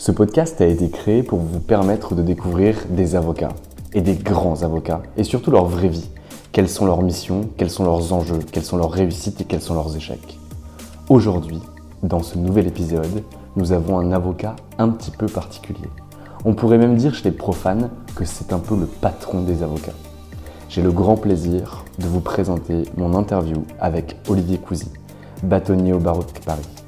Ce podcast a été créé pour vous permettre de découvrir des avocats et des grands avocats et surtout leur vraie vie. Quelles sont leurs missions, quels sont leurs enjeux, quelles sont leurs réussites et quels sont leurs échecs. Aujourd'hui, dans ce nouvel épisode, nous avons un avocat un petit peu particulier. On pourrait même dire chez les profanes que c'est un peu le patron des avocats. J'ai le grand plaisir de vous présenter mon interview avec Olivier Cousy, bâtonnier au barreau de Paris.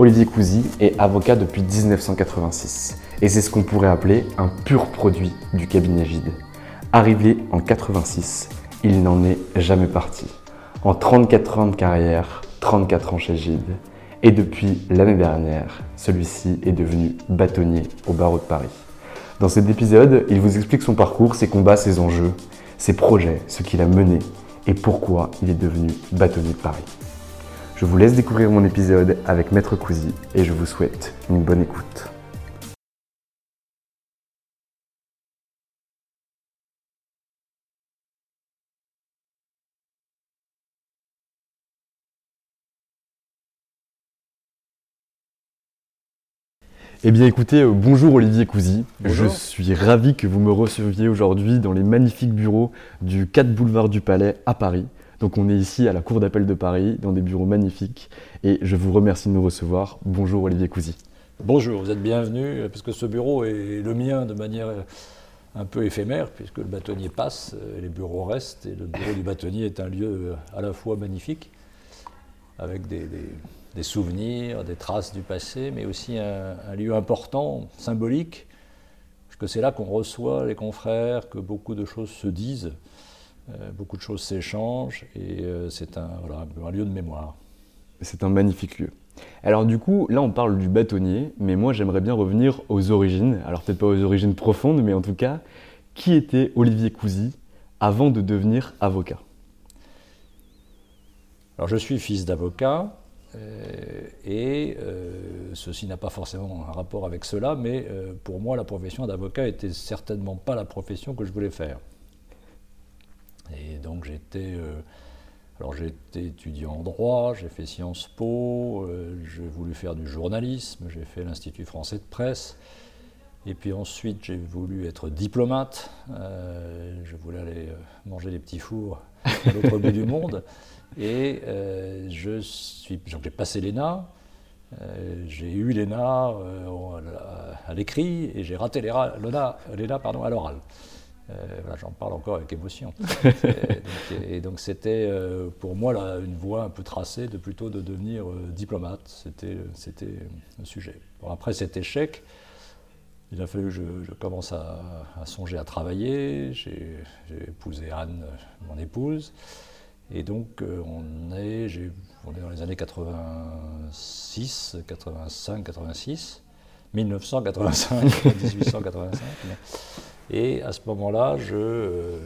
Olivier Cousy est avocat depuis 1986 et c'est ce qu'on pourrait appeler un pur produit du cabinet Gide. Arrivé en 86, il n'en est jamais parti. En 34 ans de carrière, 34 ans chez Gide. Et depuis l'année dernière, celui-ci est devenu bâtonnier au barreau de Paris. Dans cet épisode, il vous explique son parcours, ses combats, ses enjeux, ses projets, ce qu'il a mené et pourquoi il est devenu bâtonnier de Paris. Je vous laisse découvrir mon épisode avec Maître Cousy et je vous souhaite une bonne écoute. Eh bien écoutez, euh, bonjour Olivier Cousy. Je suis ravi que vous me receviez aujourd'hui dans les magnifiques bureaux du 4 boulevard du Palais à Paris. Donc on est ici à la Cour d'appel de Paris, dans des bureaux magnifiques, et je vous remercie de nous recevoir. Bonjour Olivier Cousy. Bonjour, vous êtes bienvenu, parce que ce bureau est le mien de manière un peu éphémère, puisque le bâtonnier passe, et les bureaux restent, et le bureau du bâtonnier est un lieu à la fois magnifique, avec des, souvenirs, des traces du passé, mais aussi un, lieu important, symbolique, parce que c'est là qu'on reçoit les confrères, que beaucoup de choses se disent, euh, beaucoup de choses s'échangent, et euh, c'est un, un lieu de mémoire. C'est un magnifique lieu. Alors du coup, là on parle du bâtonnier, mais moi j'aimerais bien revenir aux origines. Alors peut-être pas aux origines profondes, mais en tout cas, qui était Olivier Cousy avant de devenir avocat? Alors je suis fils d'avocat, euh, et euh, ceci n'a pas forcément un rapport avec cela, mais euh, pour moi, la profession d'avocat était certainement pas la profession que je voulais faire. Et donc j'étais, alors j'ai été étudiant en droit, j'ai fait Sciences Po, j'ai voulu faire du journalisme, j'ai fait l'Institut français de presse, et puis ensuite j'ai voulu être diplomate, je voulais aller manger des petits fours à l'autre bout du monde. Et euh, je suis, j'ai passé l'ENA, euh, j'ai eu l'ENA euh, à l'écrit et j'ai raté l'ENA pardon, à l'oral. J'en parle encore avec émotion. et, donc, c'était pour moi là, une voie un peu tracée de plutôt de devenir diplomate. C'était, un sujet. après cet échec, il a fallu que je, commence à, à, songer à travailler. J'ai, épousé Anne, mon épouse. Et donc, euh, on, est, on est dans les années 86, 85, 86, 1985, 1885. Et à ce moment-là, je, euh,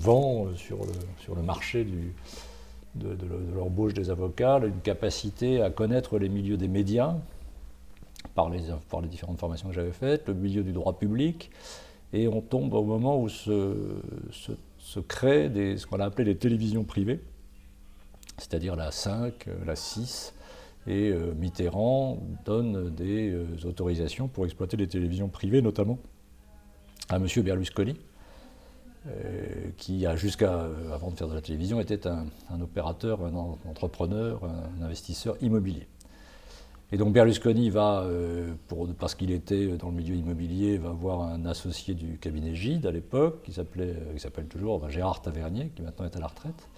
vends sur le, marché de, l'embauche des avocats une capacité à connaître les milieux des médias, par les, différentes formations que j'avais faites, le milieu du droit public, et on tombe au moment où se, créent ce qu'on a appelé les télévisions privées, c'est-à-dire la 5, la 6, et euh, Mitterrand donne des euh, autorisations pour exploiter les télévisions privées, notamment à M. Berlusconi, euh, qui a jusqu'à, avant de faire de la télévision, était un, opérateur, un entrepreneur, un investisseur immobilier. Et donc Berlusconi va, pour, parce qu'il était dans le milieu immobilier, va voir un associé du cabinet Gide à l'époque, qui s'appelle toujours Gérard Tavernier, qui maintenant est à la retraite.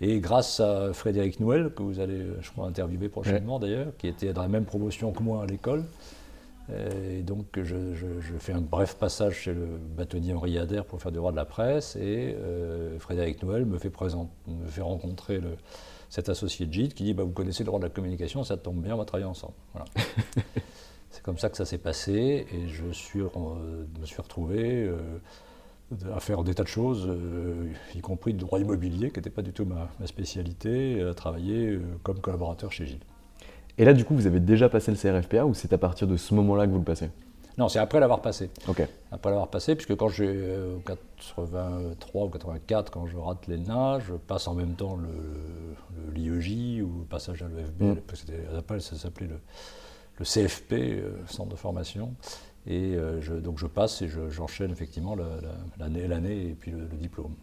Et grâce à Frédéric Nouel, que vous allez, je crois, interviewer prochainement d'ailleurs, qui était dans la même promotion que moi à l'école, euh, et donc je, fais un bref passage chez le bâtonnier Henri Adair pour faire du droit de la presse, et euh, Frédéric Nouel me fait, me fait rencontrer le, cet associé de Gide qui dit bah, Vous connaissez le droit de la communication, ça tombe bien, on va travailler ensemble. C'est comme ça que ça s'est passé, et je suis, me suis retrouvé à faire des tas de choses, euh, y compris le droit immobilier, qui n'était pas du tout ma, spécialité, à travailler euh, comme collaborateur chez Gilles. Et là, du coup, vous avez déjà passé le CRFPA ou c'est à partir de ce moment-là que vous le passez Non, c'est après l'avoir passé. Après l'avoir passé, puisque quand j'ai euh, 83 ou 84, quand je rate l'ENA, je passe en même temps le, l'IEJ ou le passage à l'EFB, mm. ça s'appelait le, le CFP, euh, Centre de formation. Et euh, je, donc je passe et j'enchaîne effectivement l'année l'année et puis le, diplôme.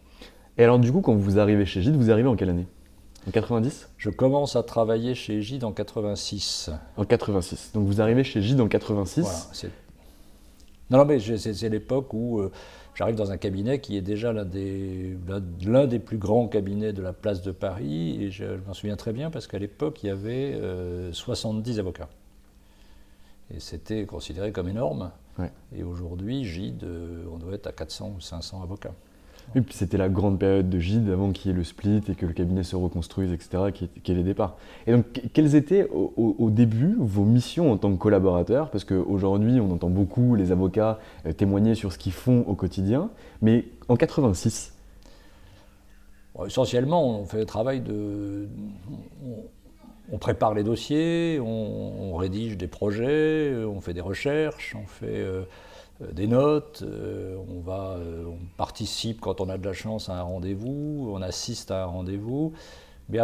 Et alors du coup, quand vous arrivez chez Gide, vous arrivez en quelle année? En 90 Je commence à travailler chez Gide en 86. En 86. Donc vous arrivez chez Gide en 86 voilà, Non, non, mais c'est l'époque où euh, j'arrive dans un cabinet qui est déjà l'un des, l'un des plus grands cabinets de la place de Paris. Et je, m'en souviens très bien parce qu'à l'époque, il y avait 70 euh, avocats. Et c'était considéré comme énorme. Et aujourd'hui, Gide, euh, on doit être à 400 ou 500 avocats. Oui, puis c'était la grande période de Gide avant qu'il y ait le split et que le cabinet se reconstruise, etc., qui est, les départs. Et donc, quelles étaient au, début vos missions en tant que collaborateur? Parce qu'aujourd'hui, on entend beaucoup les avocats euh, témoigner sur ce qu'ils font au quotidien, mais en 86 Essentiellement, on fait le travail de on prépare les dossiers, on, rédige des projets, euh, on fait des recherches, on fait euh, euh, des notes, on, va, on participe quand on a de la chance à un rendez-vous, on assiste à un rendez-vous. Mais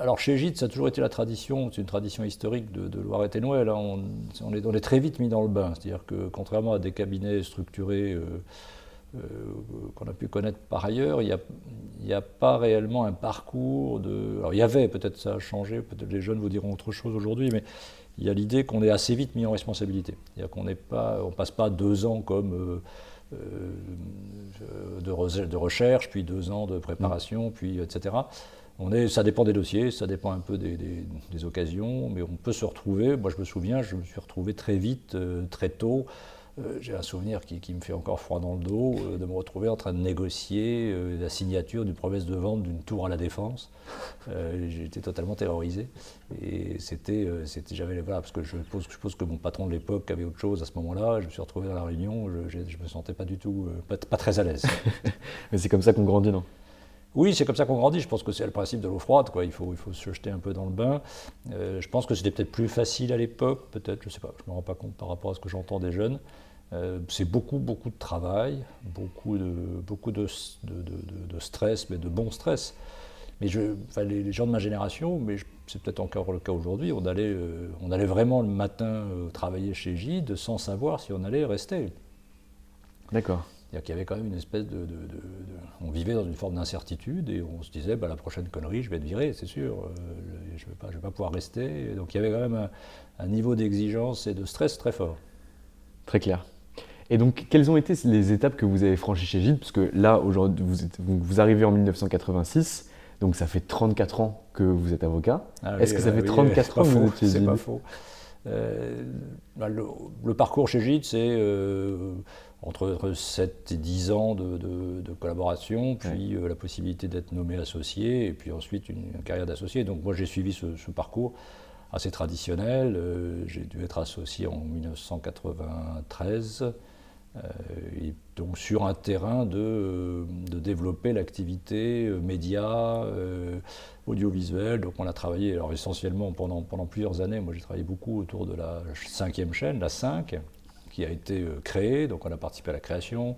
alors chez Gide, ça a toujours été la tradition, c'est une tradition historique de, de et Noël. Hein. On, est, on, est, très vite mis dans le bain, c'est-à-dire que contrairement à des cabinets structurés qu'on a pu connaître par ailleurs, il n'y a, pas réellement un parcours de... Alors il y avait, peut-être ça a changé, peut-être les jeunes vous diront autre chose aujourd'hui, mais il y a l'idée qu'on est assez vite mis en responsabilité. C'est-à-dire qu'on ne passe pas deux ans comme... Euh, euh, de, recherche, puis deux ans de préparation, puis etc. On est, ça dépend des dossiers, ça dépend un peu des, occasions, mais on peut se retrouver. Moi, je me souviens, je me suis retrouvé très vite, très tôt, euh, j'ai un souvenir qui, me fait encore froid dans le dos euh, de me retrouver en train de négocier euh, la signature d'une promesse de vente d'une tour à la défense. J'étais totalement terrorisé. Et c'était, j'avais voilà, parce que je suppose, je suppose que mon patron de l'époque avait autre chose à ce moment-là. Je me suis retrouvé dans la réunion, je, ne me sentais pas du tout, pas, très à l'aise. Mais c'est comme ça qu'on grandit, non? Oui, c'est comme ça qu'on grandit. Je pense que c'est le principe de l'eau froide. Quoi. Il, faut, il faut se jeter un peu dans le bain. je pense que c'était peut-être plus facile à l'époque, peut-être, je ne sais pas, je ne me rends pas compte par rapport à ce que j'entends des jeunes. Euh, c'est beaucoup, beaucoup de travail, beaucoup de, beaucoup de, de, stress, mais de bon stress. Mais je, les, gens de ma génération, mais c'est peut-être encore le cas aujourd'hui, on, allait, euh, on allait vraiment le matin euh, travailler chez Gide sans savoir si on allait rester. D'accord. C'est-à-dire qu'il y avait quand même une espèce de, On vivait dans une forme d'incertitude et on se disait, bah, la prochaine connerie, je vais être viré, c'est sûr, je ne vais, vais, pas pouvoir rester. Donc il y avait quand même un niveau d'exigence et de stress très fort. Très clair. Et donc, quelles ont été les étapes que vous avez franchies chez Gilles? Parce que là, aujourd'hui, vous, arrivez en 1986, donc ça fait 34 ans que vous êtes avocat. Ah Est-ce que ça fait 34 ans que vous êtes chez C'est pas faux. Euh, bah, le, parcours chez Gide, c'est euh, entre, 7 et 10 ans de, collaboration, puis euh, la possibilité d'être nommé associé, et puis ensuite une, carrière d'associé. Donc moi j'ai suivi ce, ce, parcours assez traditionnel. j'ai dû être associé en 1993. Et donc sur un terrain de, de développer l'activité média, audiovisuel. Donc on a travaillé alors essentiellement pendant, pendant plusieurs années. Moi j'ai travaillé beaucoup autour de la cinquième chaîne, la 5, qui a été créée. Donc on a participé à la création.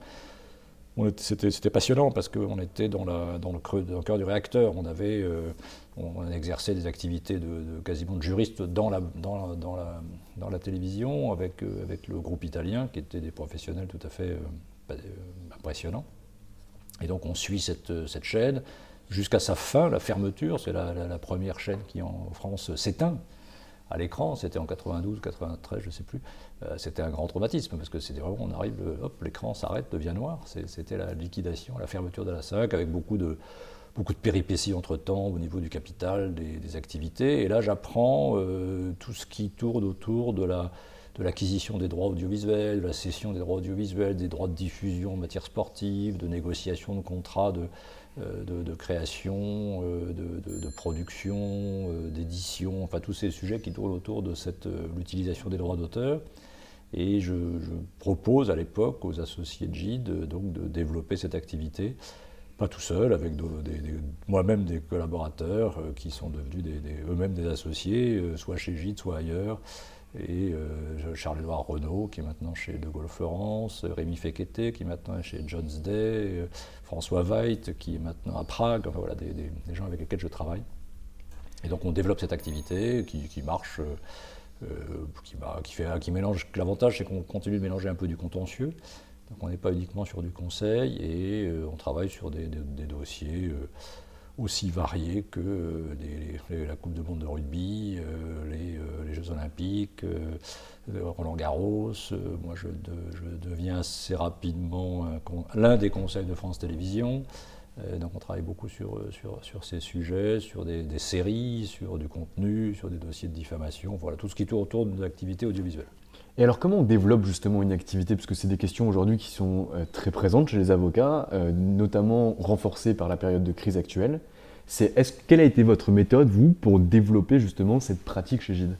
C'était passionnant parce qu'on était dans, la, dans, le creux, dans, le cœur du réacteur. On avait, euh, on, exerçait des activités de, quasiment de juriste dans la, télévision avec, euh, avec le groupe italien qui étaient des professionnels tout à fait euh, impressionnants. Et donc on suit cette, chaîne jusqu'à sa fin, la fermeture. C'est la, première chaîne qui en France s'éteint à l'écran, c'était en 92, 93, je ne sais plus, euh, c'était un grand traumatisme parce que c'était vraiment, on arrive, hop, l'écran s'arrête, devient noir. C'était la liquidation, la fermeture de la SAC avec beaucoup de, beaucoup de péripéties entre-temps au niveau du capital, des, activités. Et là, j'apprends euh, tout ce qui tourne autour de la l'acquisition des droits audiovisuels, de la cession des droits audiovisuels, des droits de diffusion en matière sportive, de négociation de contrats de, euh, création, euh, de, production, d'édition, enfin tous ces sujets qui tournent autour de l'utilisation des droits d'auteur. Et je, propose à l'époque aux associés de GIDE donc, de développer cette activité, pas tout seul, avec moi-même des collaborateurs qui sont devenus eux-mêmes des associés, soit chez GIDE, soit ailleurs et euh, Charles-Édouard Renault, qui est maintenant chez De Gaulle Florence, Rémi Fekete, qui est maintenant chez Jones Day, euh, François Veit, qui est maintenant à Prague, enfin voilà, des, gens avec lesquels je travaille. Et donc on développe cette activité qui, marche, euh, qui, qui, fait, qui mélange. L'avantage, c'est qu'on continue de mélanger un peu du contentieux. Donc on n'est pas uniquement sur du conseil et on travaille sur des, dossiers aussi variés que euh, la Coupe de monde de rugby, euh, euh, les, Jeux olympiques, Roland Garros. moi, je, deviens assez rapidement l'un des conseils de France Télévisions. donc on travaille beaucoup sur, sur, ces sujets, sur des, séries, sur du contenu, sur des dossiers de diffamation, voilà, tout ce qui tourne autour de nos activités audiovisuelles. Et alors comment on développe justement une activité? Parce que c'est des questions aujourd'hui qui sont très présentes chez les avocats, notamment renforcées par la période de crise actuelle. Quelle a été votre méthode, vous, pour développer justement cette pratique chez Gide?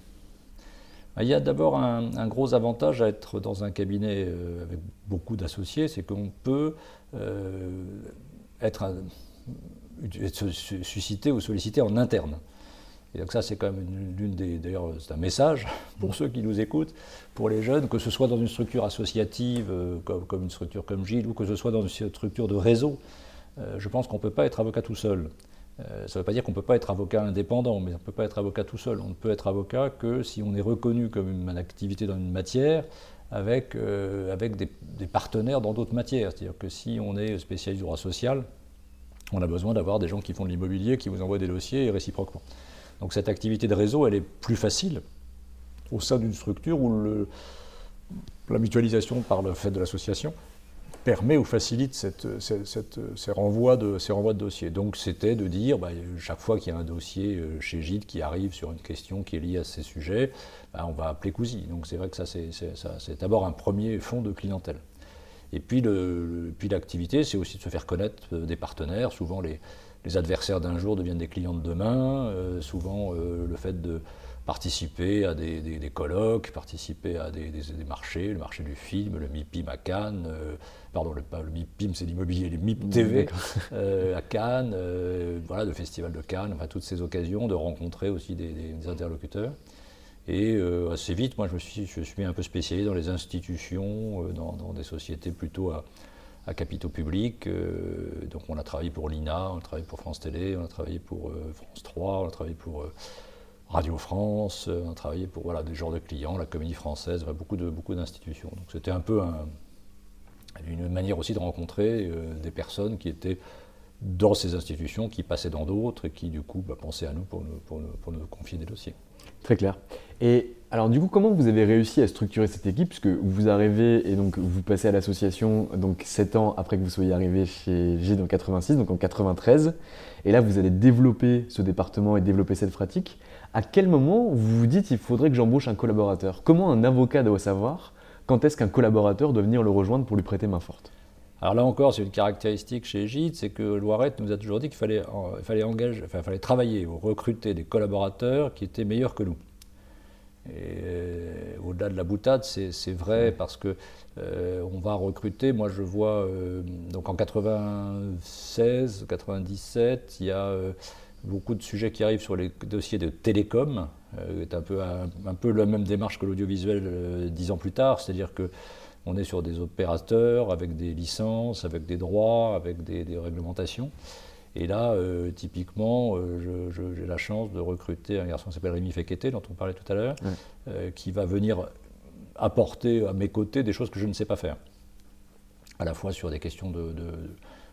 Il y a d'abord un, gros avantage à être dans un cabinet euh, avec beaucoup d'associés, c'est qu'on peut euh, être, suscité ou sollicité en interne. Et donc ça, c'est quand même l'une des. D'ailleurs, c'est un message pour ceux qui nous écoutent, pour les jeunes, que ce soit dans une structure associative euh, comme, une structure comme Gilles, ou que ce soit dans une structure de réseau. je pense qu'on ne peut pas être avocat tout seul. Euh, ça ne veut pas dire qu'on ne peut pas être avocat indépendant, mais on ne peut pas être avocat tout seul. On ne peut être avocat que si on est reconnu comme une activité dans une matière avec, euh, avec des, partenaires dans d'autres matières. C'est-à-dire que si on est spécialiste du droit social, on a besoin d'avoir des gens qui font de l'immobilier, qui vous envoient des dossiers et réciproquement. Donc cette activité de réseau, elle est plus facile au sein d'une structure où la mutualisation par le fait de l'association permet ou facilite ces, renvois de, ces renvois de dossiers. Donc c'était de dire, bah, chaque fois qu'il y a un dossier euh, chez Gide qui arrive sur une question qui est liée à ces sujets, bah, on va appeler Cousy. Donc c'est vrai que ça c'est d'abord un premier fonds de clientèle. Et puis l'activité, c'est aussi de se faire connaître euh, des partenaires. Souvent les, adversaires d'un jour deviennent des clients de demain. Euh, souvent le fait de participer à des, colloques, participer à des, marchés, le marché du film, le MIPIM à Cannes, euh, pardon, le, pas le MIPIM, c'est l'immobilier, le MIP TV euh, à Cannes, euh, voilà, le festival de Cannes, enfin toutes ces occasions de rencontrer aussi des, interlocuteurs. Et assez vite, moi, je me suis, je suis un peu spécialisé dans les institutions, dans, des sociétés plutôt à, à capitaux publics. donc, on a travaillé pour l'INA, on a travaillé pour France Télé, on a travaillé pour France 3, on a travaillé pour Radio France, euh, on a travaillé pour voilà, des genres de clients, la Comédie Française, beaucoup, de, beaucoup d'institutions. Donc c'était un peu une manière aussi de rencontrer euh, des personnes qui étaient dans ces institutions, qui passaient dans d'autres et qui du coup bah, pensaient à nous pour nous, pour, nous, confier des dossiers. Très clair. Alors du coup, comment vous avez réussi à structurer cette équipe? Puisque vous arrivez et donc vous passez à l'association donc 7 ans après que vous soyez arrivé chez GID en 86, donc en 93. Et là, vous allez développer ce département et développer cette pratique à quel moment vous vous dites il faudrait que j'embauche un collaborateur? Comment un avocat doit savoir quand est-ce qu'un collaborateur doit venir le rejoindre pour lui prêter main forte? Alors là encore, c'est une caractéristique chez Gide, c'est que Loiret nous a toujours dit qu'il fallait, enfin, fallait travailler ou recruter des collaborateurs qui étaient meilleurs que nous. Et au-delà de la boutade, c'est vrai parce que on va recruter. Moi, je vois donc en 96, 97, il y a beaucoup de sujets qui arrivent sur les dossiers de télécom, euh, est un peu, un, peu la même démarche que l'audiovisuel euh, dix ans plus tard, c'est-à-dire que on est sur des opérateurs avec des licences, avec des droits, avec des, réglementations. Et là, euh, typiquement, j'ai la chance de recruter un garçon qui s'appelle Rémi Fekete, dont on parlait tout à l'heure, qui va venir apporter à mes côtés des choses que je ne sais pas faire. À la fois sur des questions de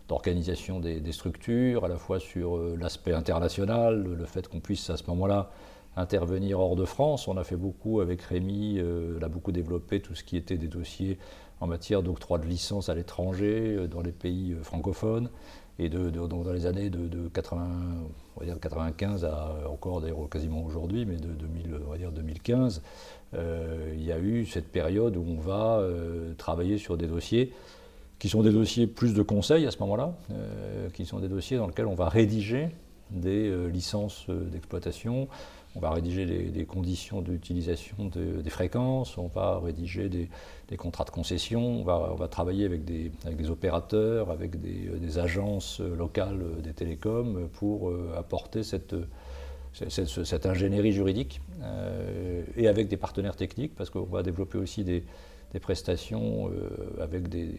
d'organisation des, structures, à la fois sur euh, l'aspect international, le fait qu'on puisse à ce moment-là intervenir hors de France. On a fait beaucoup avec Rémi, euh, a beaucoup développé tout ce qui était des dossiers en matière d'octroi de licence à l'étranger, euh, dans les pays euh, francophones. Et de, dans les années de, 80, on va dire 95 à encore d'ailleurs quasiment aujourd'hui, mais de 2000, on va dire 2015, il y a eu cette période où on va travailler sur des dossiers qui sont des dossiers plus de conseils à ce moment-là, euh, qui sont des dossiers dans lesquels on va rédiger des euh, licences euh, d'exploitation, on va rédiger des, conditions d'utilisation des fréquences, on va rédiger des, contrats de concession, on va, travailler avec des, opérateurs, avec des, agences locales des télécoms pour apporter cette, ingénierie juridique et avec des partenaires techniques parce qu'on va développer aussi des des prestations euh, avec des,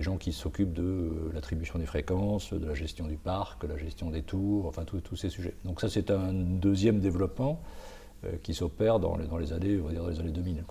gens qui s'occupent de euh, l'attribution des fréquences, de la gestion du parc, la gestion des tours, enfin tous ces sujets. Donc ça c'est un deuxième développement. Euh, qui s'opère dans les, dans les années, on va dire dans les années 2000.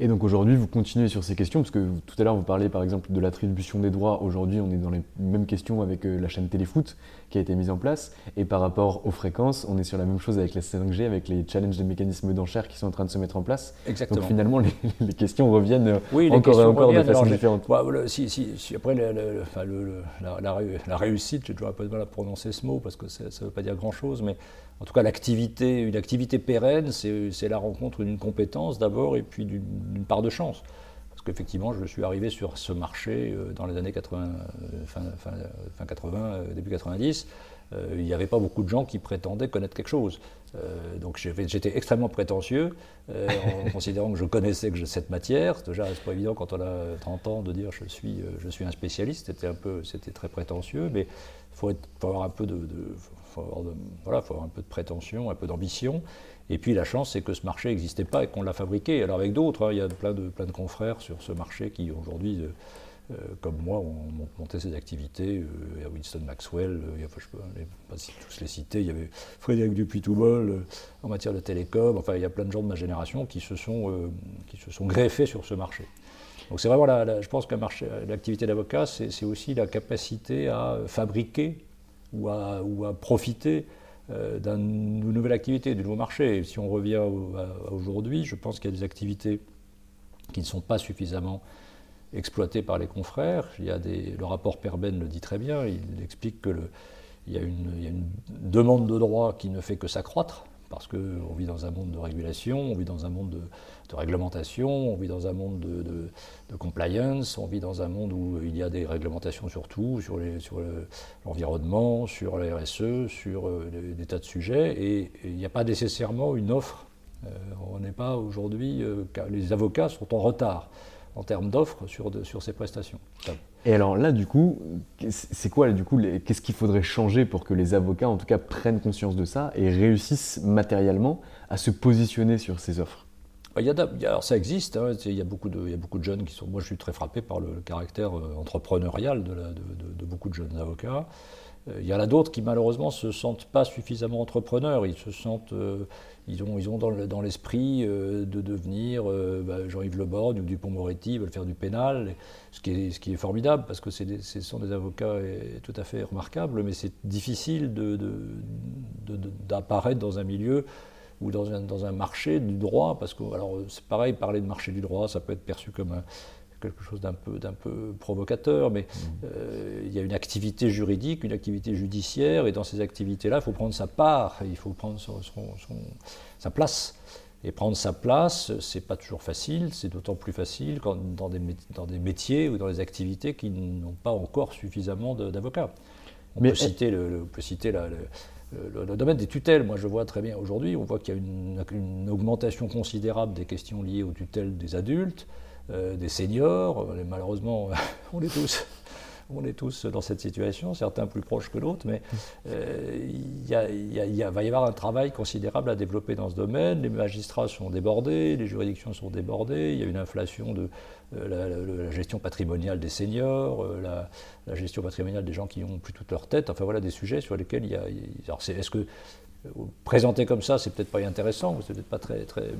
Et donc aujourd'hui, vous continuez sur ces questions, parce que tout à l'heure, vous parliez par exemple de l'attribution des droits. Aujourd'hui, on est dans les mêmes questions avec euh, la chaîne Téléfoot qui a été mise en place. Et par rapport aux fréquences, on est sur la même chose avec la 5G, avec les challenges des mécanismes d'enchères qui sont en train de se mettre en place. Exactement. Donc finalement, les, questions reviennent euh, encore et encore de façon différente. si, si, après, la, la, réussite, j'ai toujours un peu de mal à prononcer ce mot parce que ça ne veut pas dire grand-chose, mais en tout cas, l'activité, une activité pérenne, c'est la rencontre d'une compétence d'abord et puis d'une part de chance. Parce qu'effectivement, je suis arrivé sur ce marché euh, dans les années 80, euh, fin, 80, euh, début 90. il n'y avait pas beaucoup de gens qui prétendaient connaître quelque chose. donc j'étais extrêmement prétentieux en considérant que je connaissais que cette matière. Déjà, c'est pas évident quand on a 30 ans de dire je suis, je suis un spécialiste. C'était un peu, c'était très prétentieux, mais il faut, avoir un peu de faut avoir, voilà, faut avoir un peu de prétention, un peu d'ambition. Et puis la chance, c'est que ce marché n'existait pas et qu'on l'a fabriqué. Alors avec d'autres, hein, il y a plein de, plein de confrères sur ce marché qui aujourd'hui, euh, euh, comme moi, ont monté ces activités. Euh, il y a Winston Maxwell, il y a, je ne peux pas tous les citer, il y avait Frédéric Dupuis-Toubol en matière de télécom. Enfin, il y a plein de gens de ma génération qui se sont, qui se sont greffés sur ce marché. Donc c'est vraiment, la, je pense que l'activité d'avocat, c'est aussi la capacité à fabriquer ou à, ou à profiter euh, d'une nouvelle activité, du nouveau marché. Si on revient à, aujourd'hui, je pense qu'il y a des activités qui ne sont pas suffisamment exploitées par les confrères. Il y a le rapport Perben le dit très bien, il explique qu'il y a une demande de droit qui ne fait que s'accroître parce qu'on vit dans un monde de régulation, on vit dans un monde de, réglementation, on vit dans un monde de, compliance, on vit dans un monde où il y a des réglementations sur tout, sur l'environnement, sur la RSE, sur euh, des tas de sujets, et il n'y a pas nécessairement une offre. Euh, on n'est pas aujourd'hui, euh, les avocats sont en retard en termes d'offres sur, sur ces prestations. Et alors là, du coup, c'est quoi, du coup, qu'est-ce qu'il faudrait changer pour que les avocats, en tout cas, prennent conscience de ça et réussissent matériellement à se positionner sur ces offres? Il y a, alors ça existe, hein, il, y a beaucoup de, il y a beaucoup de jeunes qui sont. Moi, je suis très frappé par le, caractère euh, entrepreneurial de, beaucoup de jeunes avocats. Euh, il y en a d'autres qui malheureusement se sentent pas suffisamment entrepreneurs. Ils se sentent, euh, ils ont, ils ont dans l'esprit euh, de devenir bah, Jean-Yves Le Borgne ou Dupont-Moretti, ils veulent faire du pénal, ce qui est, formidable parce que ce sont des avocats tout à fait remarquables, mais c'est difficile d'apparaître dans un milieu ou dans un, marché du droit, parce que c'est pareil, parler de marché du droit, ça peut être perçu comme un, quelque chose d'un peu, d'un peu provocateur, mais mmh. euh, il y a une activité juridique, une activité judiciaire, et dans ces activités-là, il faut prendre sa part, il faut prendre son, sa place. Et prendre sa place, c'est pas toujours facile, c'est d'autant plus facile quand dans, des, dans des métiers ou dans des activités qui n'ont pas encore suffisamment d'avocats. On, peut citer le, on peut citer la, le, domaine des tutelles, moi je vois très bien aujourd'hui, on voit qu'il y a une, augmentation considérable des questions liées aux tutelles des adultes, des seniors, malheureusement on est tous on dans cette situation, certains plus proches que d'autres, mais il va y avoir un travail considérable à développer dans ce domaine. Les magistrats sont débordés, les juridictions sont débordées, il y a une inflation de euh, la, gestion patrimoniale des seniors, euh, la, gestion patrimoniale des gens qui n'ont plus toute leur tête, enfin voilà des sujets sur lesquels il y a. alors est-ce que présenter comme ça, c'est peut-être pas intéressant, c'est peut-être pas très, très,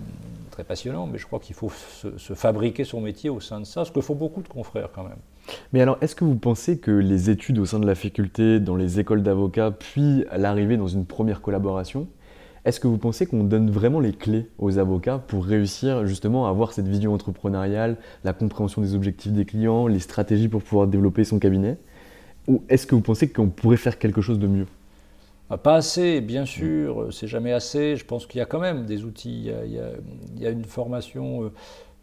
très passionnant, mais je crois qu'il faut se, fabriquer son métier au sein de ça, ce que font beaucoup de confrères quand même. Mais alors, est-ce que vous pensez que les études au sein de la faculté, dans les écoles d'avocats, puis l'arrivée dans une première collaboration, est-ce que vous pensez qu'on donne vraiment les clés aux avocats pour réussir justement à avoir cette vision entrepreneuriale, la compréhension des objectifs des clients, les stratégies pour pouvoir développer son cabinet? Ou est-ce que vous pensez qu'on pourrait faire quelque chose de mieux? Pas assez, bien sûr, c'est jamais assez. Je pense qu'il y a quand même des outils. Il y a, une formation.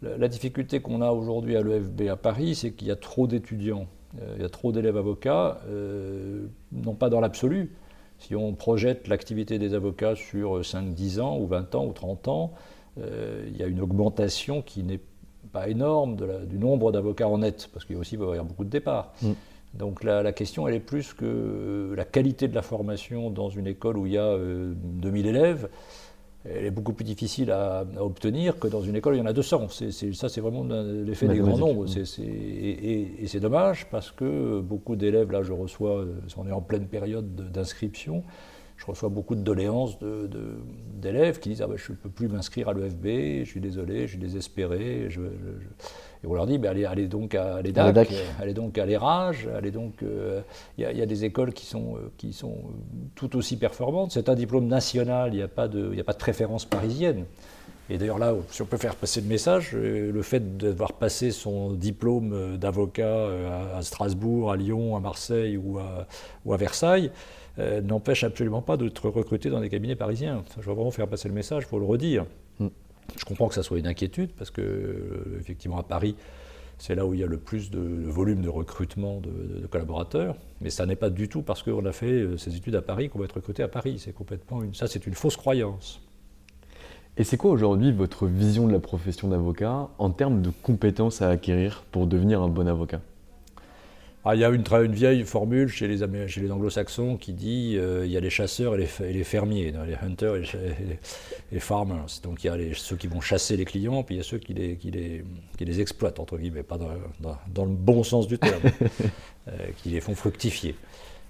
Euh, la difficulté qu'on a aujourd'hui à l'EFB à Paris, c'est qu'il y a trop d'étudiants, euh, il y a trop d'élèves avocats, euh, non pas dans l'absolu. Si on projette l'activité des avocats sur 5, 10 ans, ou 20 ans, ou 30 ans, il y a une augmentation qui n'est pas énorme du nombre d'avocats en net, parce qu'il y a aussi avoir beaucoup de départs. Mm. Donc la, question, elle est plus que euh, la qualité de la formation dans une école où il y a 2000 euh, élèves, elle est beaucoup plus difficile à, obtenir que dans une école où il y en a 200. ça, c'est vraiment l'effet des grands nombres. et, c'est dommage parce que beaucoup d'élèves, là, je reçois, euh, on est en pleine période d'inscription, je reçois beaucoup de doléances d'élèves qui disent ah ben, Je ne peux plus m'inscrire à l'EFB, je suis désolé, je suis désespéré. Je, et on leur dit, ben, allez, donc à l'EDAC, allez donc à l'ERAGE, allez donc... Euh, il y, a des écoles qui sont, euh, qui sont euh, tout aussi performantes. C'est un diplôme national, il n'y a, pas de, a pas de préférence parisienne. Et d'ailleurs là, si on peut faire passer le message, le fait d'avoir passé son diplôme d'avocat à Strasbourg, à Lyon, à Marseille ou à, ou à Versailles, n'empêche absolument pas d'être recruté dans des cabinets parisiens. je veux vraiment faire passer le message, il faut le redire. Mm. Je comprends que ça soit une inquiétude parce que, euh, effectivement, à Paris, c'est là où il y a le plus de, volume de recrutement de, collaborateurs, mais ça n'est pas du tout parce qu'on a fait euh, ces études à Paris qu'on va être recruté à Paris. C'est complètement une, ça, c'est une fausse croyance. Et c'est quoi aujourd'hui votre vision de la profession d'avocat en termes de compétences à acquérir pour devenir un bon avocat? Ah, il y a une, une, vieille formule chez les, chez les anglo-saxons qui dit euh, il y a les chasseurs et les, les fermiers, les hunters et les, farmers. Donc il y a ceux qui vont chasser les clients, puis il y a ceux qui les, qui qui exploitent, entre guillemets, pas dans, dans, le bon sens du terme, euh, qui les font fructifier.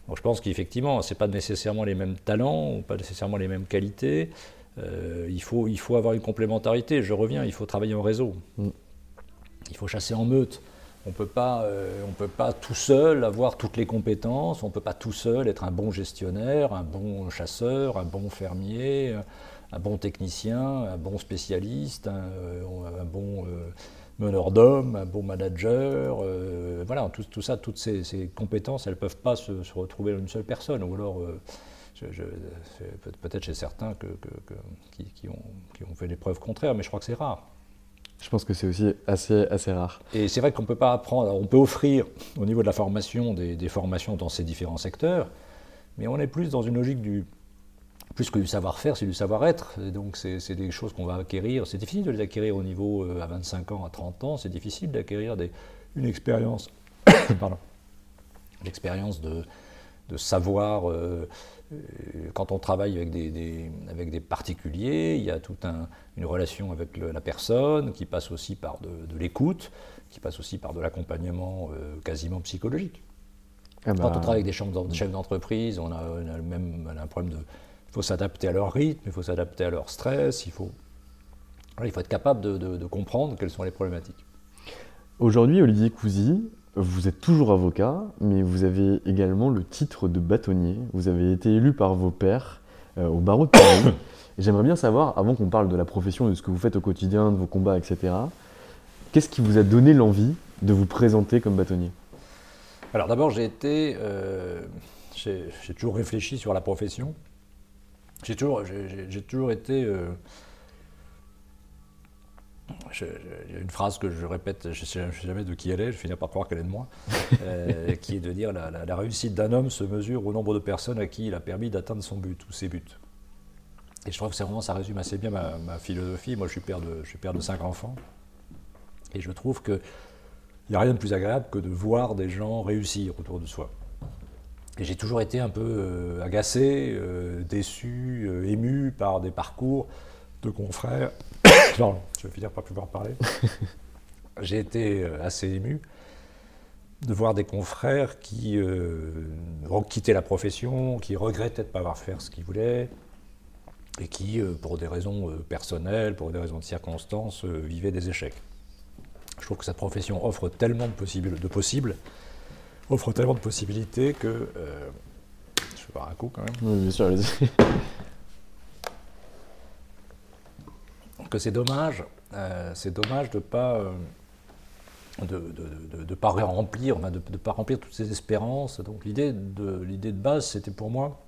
Donc je pense qu'effectivement, ce n'est pas nécessairement les mêmes talents, ou pas nécessairement les mêmes qualités. Euh, il, faut, il faut avoir une complémentarité. Je reviens, il faut travailler en réseau. Mm. Il faut chasser en meute. On ne peut pas tout seul avoir toutes les compétences, on ne peut pas tout seul être un bon gestionnaire, un bon chasseur, un bon fermier, un bon technicien, un bon spécialiste, un, euh, bon euh, meneur d'hommes, un bon manager. Euh, voilà, tout, ça, toutes ces, compétences, elles ne peuvent pas se, retrouver dans une seule personne. Ou alors, peut-être chez certains qui, ont, qui ont fait des preuves contraires, mais je crois que c'est rare. Je pense que c'est aussi assez, assez rare. Et c'est vrai qu'on peut pas apprendre, on peut offrir au niveau de la formation des, formations dans ces différents secteurs, mais on est plus dans une logique du, plus que du savoir-faire, c'est du savoir-être. Donc c'est des choses qu'on va acquérir. C'est difficile de les acquérir au niveau euh, à 25 ans, à 30 ans. C'est difficile d'acquérir une expérience, pardon, l'expérience de, de savoir euh, quand on travaille avec des, avec des particuliers, il y a toute une relation avec la personne qui passe aussi par de, l'écoute, qui passe aussi par de l'accompagnement euh, quasiment psychologique. Ah quand on bah. travaille avec des chefs d'entreprise, on a, même un problème de... Il faut s'adapter à leur rythme, il faut s'adapter à leur stress, il faut, il faut être capable de, de comprendre quelles sont les problématiques. Aujourd'hui, Olivier Cousy, vous êtes toujours avocat, mais vous avez également le titre de bâtonnier. Vous avez été élu par vos pairs euh, au barreau de Paris. J'aimerais bien savoir, avant qu'on parle de la profession, de ce que vous faites au quotidien, de vos combats, etc., qu'est-ce qui vous a donné l'envie de vous présenter comme bâtonnier? Alors d'abord, j'ai été, euh, j'ai toujours réfléchi sur la profession. J'ai toujours, j'ai toujours été euh, il y a une phrase que je répète, je ne sais jamais de qui elle est, je finis par croire qu'elle est de moi, euh, qui est de dire la, la, réussite d'un homme se mesure au nombre de personnes à qui il a permis d'atteindre son but ou ses buts. Et je trouve que c'est vraiment, ça résume assez bien ma, philosophie. Moi, je suis, père de, je suis père de cinq enfants. Et je trouve qu'il n'y a rien de plus agréable que de voir des gens réussir autour de soi. Et j'ai toujours été un peu euh, agacé, euh, déçu, ému par des parcours de confrères non, je vais finir par pouvoir parler. J'ai été euh, assez ému de voir des confrères qui euh, ont quitté la profession, qui regrettaient de ne pas avoir fait ce qu'ils voulaient, et qui, euh, pour des raisons personnelles, pour des raisons de circonstances, vivaient des échecs. Je trouve que cette profession offre tellement de, possibles, de possibles offre tellement de possibilités que... je vais voir un coup quand même. Oui, bien sûr, allez-y. que c'est dommage, euh, c'est dommage de pas euh, de, pas remplir, de ne pas remplir toutes ces espérances. Donc l'idée de l'idée de base, c'était pour moi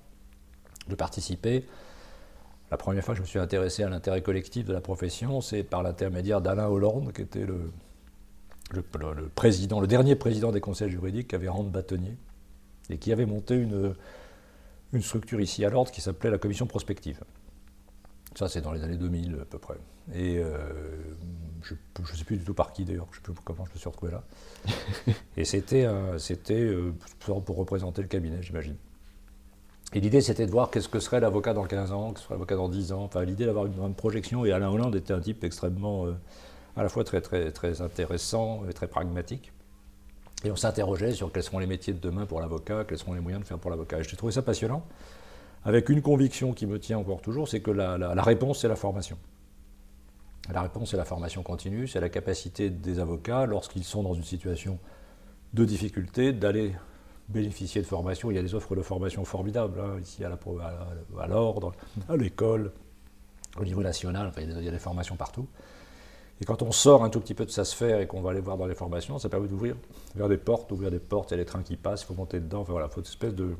de participer. La première fois que je me suis intéressé à l'intérêt collectif de la profession, c'est par l'intermédiaire d'Alain Hollande, qui était le, le, président, le dernier président des conseils juridiques, qui avait rendu bâtonnier, et qui avait monté une, une structure ici à l'ordre qui s'appelait la commission prospective. Ça, c'est dans les années 2000 à peu près. Et euh, je ne sais plus du tout par qui d'ailleurs, je ne sais plus comment je me suis retrouvé là. et c'était euh, pour représenter le cabinet, j'imagine. Et l'idée, c'était de voir qu'est-ce que serait l'avocat dans 15 ans, qu'est-ce que serait l'avocat dans 10 ans. Enfin, l'idée d'avoir une, projection. Et Alain Hollande était un type extrêmement, euh, à la fois très, très, très intéressant et très pragmatique. Et on s'interrogeait sur quels seront les métiers de demain pour l'avocat, quels seront les moyens de faire pour l'avocat. Et j'ai trouvé ça passionnant avec une conviction qui me tient encore toujours, c'est que la, réponse, c'est la formation. La réponse, c'est la formation continue, c'est la capacité des avocats, lorsqu'ils sont dans une situation de difficulté, d'aller bénéficier de formation. Il y a des offres de formation formidables, hein, ici à l'ordre, à, l'école, au niveau national, il y a des formations partout. Et quand on sort un tout petit peu de sa sphère et qu'on va aller voir dans les formations, ça permet d'ouvrir vers des portes, d'ouvrir des portes, il y a des trains qui passent, il faut monter dedans, enfin voilà, il faut une espèce de,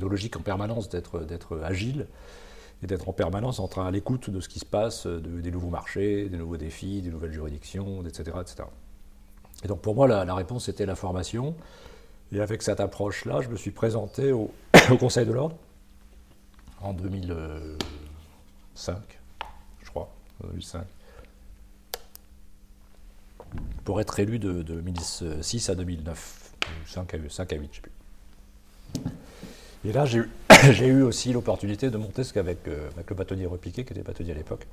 de logique en permanence d'être, d'être agile et d'être en permanence en train à l'écoute de ce qui se passe, des nouveaux marchés, des nouveaux défis, des nouvelles juridictions, etc. etc. Et donc pour moi, la, réponse était la formation. Et avec cette approche-là, je me suis présenté au, Conseil de l'Ordre en 2005, je crois, 2005, pour être élu de, 2006 à 2009, 5 à, 5 à 8, je ne sais plus. Et là, j'ai eu, aussi l'opportunité de monter ce qu'avec euh, le bâtonnier repiqué, qui était bâtonnier à l'époque,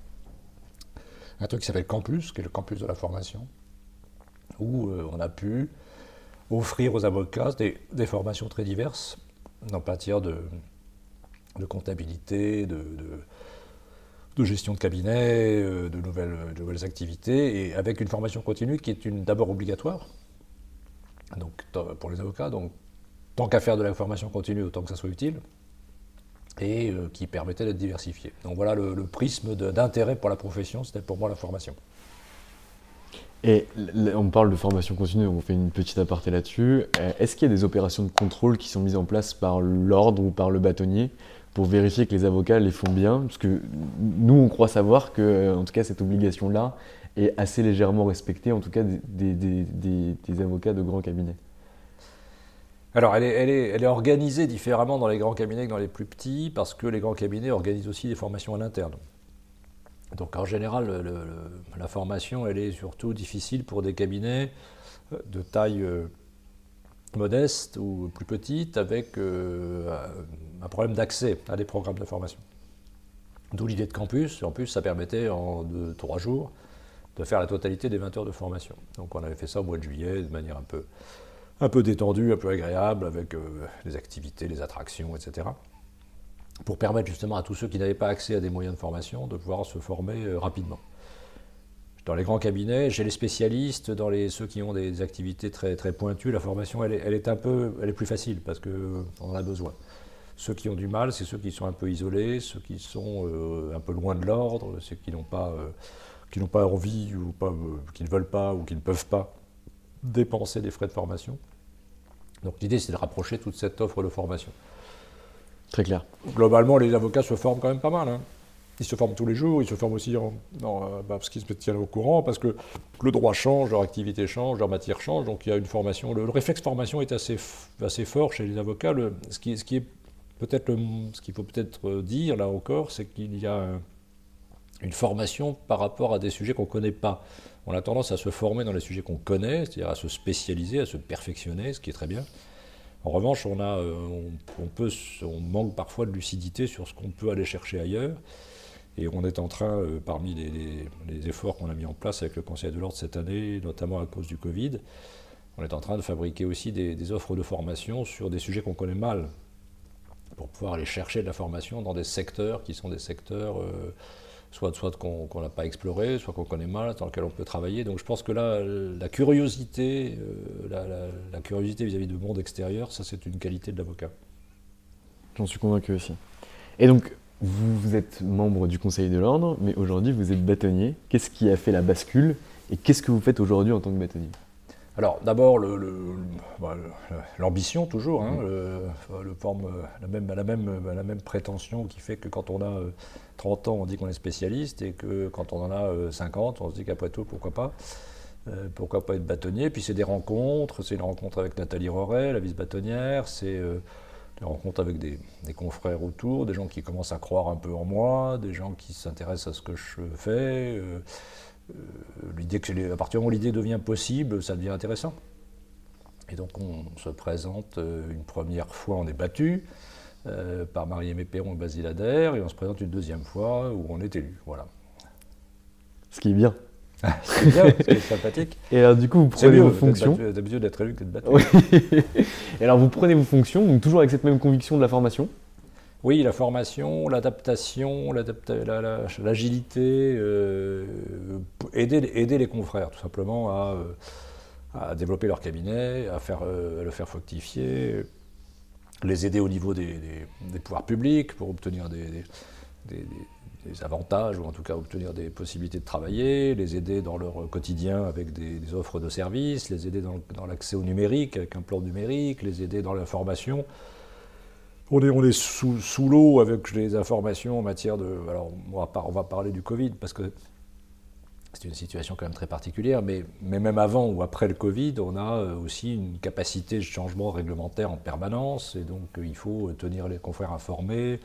un truc qui s'appelle Campus, qui est le campus de la formation, où euh, on a pu offrir aux avocats des, formations très diverses en matière de, comptabilité, de, de, gestion de cabinet, euh, de nouvelles, de nouvelles activités, et avec une formation continue qui est d'abord obligatoire, donc pour les avocats, donc tant qu'à faire de la formation continue, autant que ça soit utile, et euh, qui permettait d'être diversifié. Donc voilà le, prisme d'intérêt pour la profession, c'était pour moi la formation. Et on parle de formation continue, on fait une petite aparté là-dessus. Euh, est-ce qu'il y a des opérations de contrôle qui sont mises en place par l'ordre ou par le bâtonnier pour vérifier que les avocats les font bien? Parce que nous, on croit savoir que, euh, en tout cas, cette obligation-là est assez légèrement respectée, en tout cas des, des avocats de grands cabinets. Alors, elle est, organisée différemment dans les grands cabinets que dans les plus petits, parce que les grands cabinets organisent aussi des formations à l'interne. Donc, en général, la formation, elle est surtout difficile pour des cabinets euh, de taille euh, modeste ou plus petite, avec euh, un problème d'accès à des programmes de formation. D'où l'idée de campus. En plus, ça permettait en deux, trois jours de faire la totalité des 20 heures de formation. Donc, on avait fait ça au mois de juillet de manière un peu un peu détendu, un peu agréable, avec euh, les activités, les attractions, etc. Pour permettre justement à tous ceux qui n'avaient pas accès à des moyens de formation de pouvoir se former euh, rapidement. Dans les grands cabinets, j'ai les spécialistes, dans les, ceux qui ont des activités très, très pointues, la formation elle est, un peu, elle est plus facile parce qu'on en a besoin. Ceux qui ont du mal, c'est ceux qui sont un peu isolés, ceux qui sont euh, un peu loin de l'ordre, ceux qui n'ont pas, pas envie ou pas, qui ne veulent pas ou qui ne peuvent pas dépenser des frais de formation. Donc l'idée, c'est de rapprocher toute cette offre de formation. Très clair. Globalement, les avocats se forment quand même pas mal. Hein. ils se forment tous les jours, ils se forment aussi en, euh, bah, parce qu'ils se tiennent au courant, parce que le droit change, leur activité change, leur matière change, donc il y a une formation. Le, réflexe formation est assez, assez fort chez les avocats. ce, qui, ce qui est peut-être ce qu'il faut peut-être dire là encore, c'est qu'il y a une formation par rapport à des sujets qu'on ne connaît pas. On a tendance à se former dans les sujets qu'on connaît, c'est-à-dire à se spécialiser, à se perfectionner, ce qui est très bien. En revanche, on, euh, manque parfois de lucidité sur ce qu'on peut aller chercher ailleurs. Et on est en train, euh, parmi les, efforts qu'on a mis en place avec le Conseil de l'ordre cette année, notamment à cause du Covid, on est en train de fabriquer aussi des, offres de formation sur des sujets qu'on connaît mal, pour pouvoir aller chercher de la formation dans des secteurs qui sont des secteurs euh, soit, soit qu'on n'a pas exploré, soit qu'on connaît mal, dans lesquels on peut travailler. Donc je pense que là, la curiosité, euh, la, curiosité vis-à-vis du monde extérieur, ça c'est une qualité de l'avocat. J'en suis convaincu aussi. Et donc, vous, vous êtes membre du Conseil de l'Ordre, mais aujourd'hui vous êtes bâtonnier. Qu'est-ce qui a fait la bascule et qu'est-ce que vous faites aujourd'hui en tant que bâtonnier? Alors d'abord bah, l'ambition toujours, hein, mm. le, forme, la, même, la, même, la même prétention qui fait que quand on a 30 euh, ans on dit qu'on est spécialiste et que quand on en a 50 euh, on se dit qu'après tout pourquoi pas. Euh, pourquoi pas être bâtonnier Puis c'est des rencontres, c'est une rencontre avec Nathalie Roret, la vice-bâtonnière, c'est des rencontres avec des, des, confrères autour, des gens qui commencent à croire un peu en moi, des gens qui s'intéressent à ce que je fais. Euh, l'idée que à partir du moment où l'idée devient possible, ça devient intéressant. Et donc on se présente euh, une première fois, on est battu euh, par Marie-Aimé Perron et Basile Adair, et on se présente une deuxième fois où on est élu. Voilà. Ce qui est bien. ce qui est bien, ce qui est sympathique. Et alors du coup, vous prenez vos fonctions. D'habitude d'être élu que d'être battu. et alors vous prenez vos fonctions, donc toujours avec cette même conviction de la formation oui, la formation, l'adaptation, l'agilité, euh, aider, les confrères tout simplement à, euh, développer leur cabinet, à, euh, le faire fructifier, les aider au niveau des, pouvoirs publics pour obtenir des, avantages ou en tout cas obtenir des possibilités de travailler, les aider dans leur quotidien avec des, offres de services, les aider dans, dans l'accès au numérique avec un plan numérique, les aider dans la formation on est, sous, sous l'eau avec les informations en matière de. Alors, on va, parler du Covid parce que c'est une situation quand même très particulière, mais, même avant ou après le Covid, on a euh, aussi une capacité de changement réglementaire en permanence, et donc euh, il faut tenir les confrères informés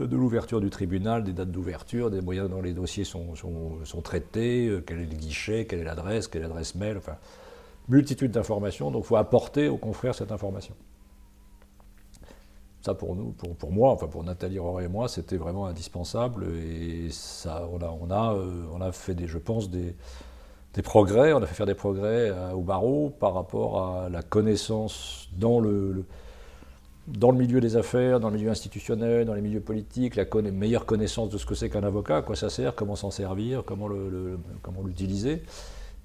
euh, de l'ouverture du tribunal, des dates d'ouverture, des moyens dont les dossiers sont, sont, sont, traités, quel est le guichet, quelle est l'adresse, quelle est l'adresse mail, enfin, multitude d'informations, donc il faut apporter aux confrères cette information. Ça, pour nous, pour, pour, moi, enfin pour Nathalie Roret et moi, c'était vraiment indispensable. Et ça, on, a, on, a, euh, on a fait, des, je pense, des, des, progrès. On a fait faire des progrès au barreau par rapport à la connaissance dans le, dans le milieu des affaires, dans le milieu institutionnel, dans les milieux politiques, la meilleure connaissance de ce que c'est qu'un avocat, à quoi ça sert, comment s'en servir, comment l'utiliser.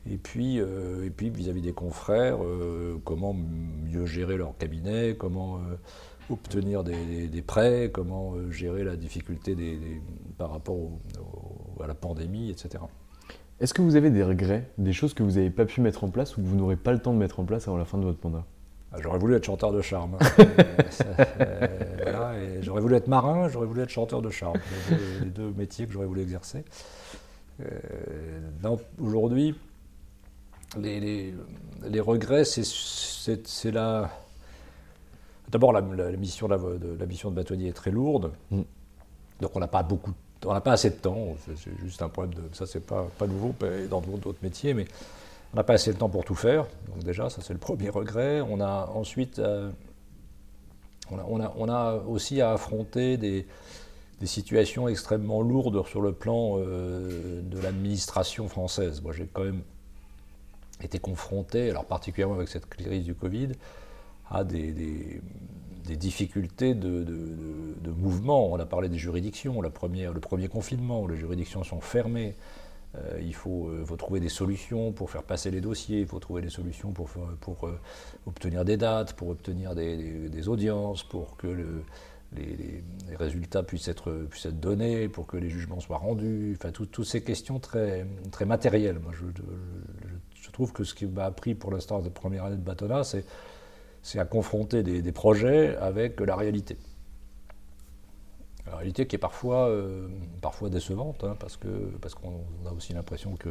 Et puis, euh, et puis vis-à-vis des confrères, euh, comment mieux gérer leur cabinet, comment obtenir des, prêts, comment euh, gérer la difficulté des, par rapport à la pandémie, etc. Est-ce que vous avez des regrets, des choses que vous n'avez pas pu mettre en place ou que vous n'aurez pas le temps de mettre en place avant la fin de votre mandat? Ah, J'aurais voulu être chanteur de charme. Euh, j'aurais voulu être marin, j'aurais voulu être chanteur de charme. Les deux, métiers que j'aurais voulu exercer. Euh, Aujourd'hui, les, les, les, regrets, c'est la D'abord, la, mission de, la mission de bâtonnier est très lourde, mm. donc on n'a pas beaucoup, on n'a pas assez de temps. C'est juste un problème de, ça c'est pas, pas nouveau dans d'autres métiers, mais on n'a pas assez de temps pour tout faire. Donc déjà, ça c'est le premier regret. On a ensuite, euh, on, a, on, a, aussi à affronter des, des, situations extrêmement lourdes sur le plan euh, de l'administration française. Moi, j'ai quand même été confronté, alors particulièrement avec cette crise du Covid à des, difficultés de, de, mouvement. On a parlé des juridictions, la première, le premier confinement, les juridictions sont fermées. Euh, il faut, euh, faut, trouver des solutions pour faire passer les dossiers, il faut trouver des solutions pour, euh, obtenir des dates, pour obtenir des, audiences, pour que le, les, résultats puissent être, donnés, pour que les jugements soient rendus. Enfin, toutes ces questions très, matérielles. Moi, je, je, trouve que ce qui m'a appris pour l'instant cette première année de bâtonnat, c'est c'est à confronter des, projets avec la réalité. Alors réalité qui est parfois, parfois décevante, hein, parce qu'on parce a aussi l'impression que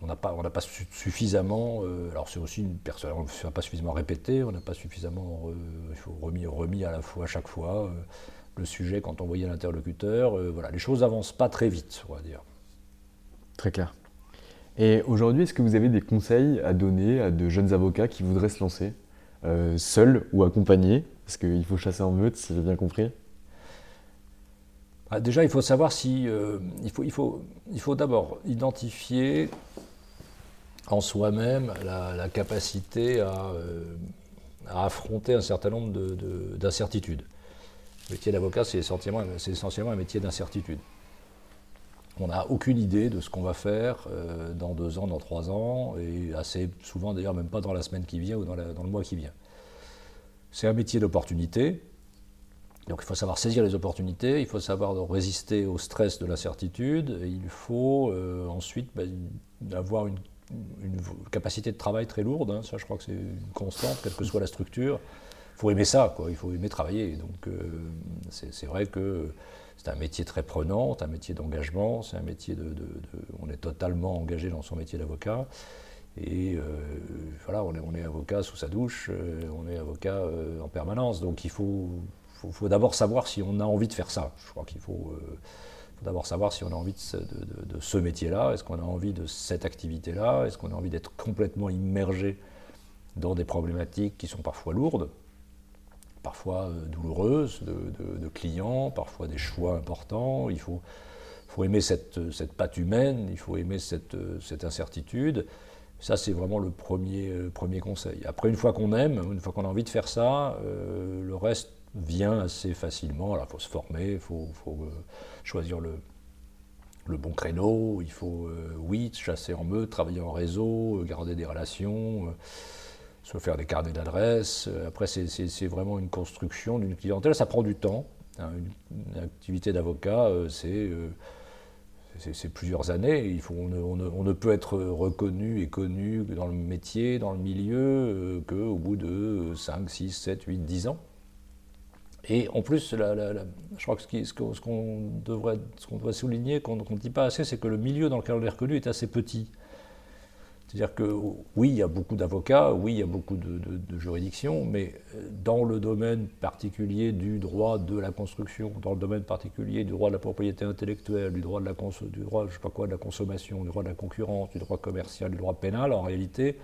on n'a pas, suffisamment, alors c'est aussi une personne, on répété, on n'a pas suffisamment remis, à la fois chaque fois le sujet quand on voyait l'interlocuteur. voilà, les choses n'avancent pas très vite, on va dire. Très clair. Et aujourd'hui, est-ce que vous avez des conseils à donner à de jeunes avocats qui voudraient se lancer, euh, seuls ou accompagnés? Parce qu'il faut chasser en meute, si j'ai bien compris. Ah, déjà, il faut savoir si. Euh, il faut, d'abord identifier en soi-même la, capacité à, euh, à, affronter un certain nombre d'incertitudes. Le métier d'avocat, c'est essentiellement un métier d'incertitude. On n'a aucune idée de ce qu'on va faire euh, dans deux ans, dans trois ans, et assez souvent d'ailleurs même pas dans la semaine qui vient ou dans, le mois qui vient. C'est un métier d'opportunité, donc il faut savoir saisir les opportunités, il faut savoir résister au stress de l'incertitude, il faut euh, ensuite bah, avoir une, capacité de travail très lourde, hein. ça je crois que c'est une constante, quelle que soit la structure. Il faut aimer ça, il faut aimer travailler. Donc euh, c'est vrai que c'est un métier très prenant, c'est un métier d'engagement, c'est un métier de, On est totalement engagé dans son métier d'avocat. Et euh, voilà, on est, on est, avocat sous sa douche, euh, on est avocat euh, en permanence. Donc il faut, faut, d'abord savoir si on a envie de faire ça. Je crois qu'il faut, faut d'abord savoir si on a envie de, de ce métier-là, est-ce qu'on a envie de cette activité-là, est-ce qu'on a envie d'être complètement immergé dans des problématiques qui sont parfois lourdes? Parfois euh, douloureuses de, clients, parfois des choix importants. Il faut, faut aimer cette, cette, patte humaine, il faut aimer cette, cette incertitude. Ça, c'est vraiment le premier, euh, premier conseil. Après, une fois qu'on aime, une fois qu'on a envie de faire ça, euh, le reste vient assez facilement. Alors, il faut se former, il faut, faut choisir le, le bon créneau, il faut, oui, chasser en meute, travailler en réseau, garder des relations se faire des carnets d'adresses. Euh, après, c'est vraiment une construction d'une clientèle. Ça prend du temps. Hein. Une, activité d'avocat, euh, euh, c'est plusieurs années. On, ne, peut être reconnu et connu dans le métier, dans le milieu, qu'au bout de 5, 6, 7, 8, 10 ans. Et en plus, je crois que ce qu'on devrait, souligner, qu'on ne dit pas assez, c'est que le milieu dans lequel on est reconnu est assez petit. C'est-à-dire que oui, il y a beaucoup d'avocats, oui, il y a beaucoup de, juridictions, mais euh, dans le domaine particulier du droit de la construction, dans le domaine particulier du droit de la propriété intellectuelle, du droit de la, du droit, je sais pas quoi, de la consommation, du droit de la concurrence, du droit commercial, du droit pénal, en réalité,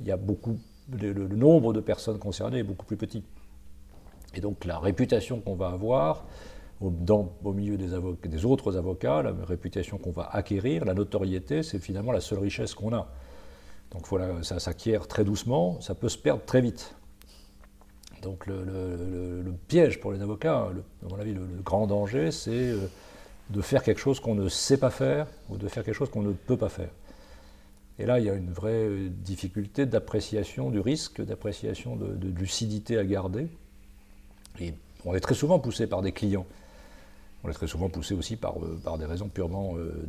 il y a beaucoup, le, nombre de personnes concernées est beaucoup plus petit. Et donc la réputation qu'on va avoir, au milieu des, autres avocats, la réputation qu'on va acquérir, la notoriété, c'est finalement la seule richesse qu'on a. Donc voilà, ça s'acquiert très doucement, ça peut se perdre très vite. Donc le, piège pour les avocats, à mon avis, le, grand danger, c'est euh, de faire quelque chose qu'on ne sait pas faire ou de faire quelque chose qu'on ne peut pas faire. Et là, il y a une vraie euh, difficulté d'appréciation du risque, d'appréciation de, de, lucidité à garder. Et on est très souvent poussé par des clients on est très souvent poussé aussi par, euh, par des raisons purement euh,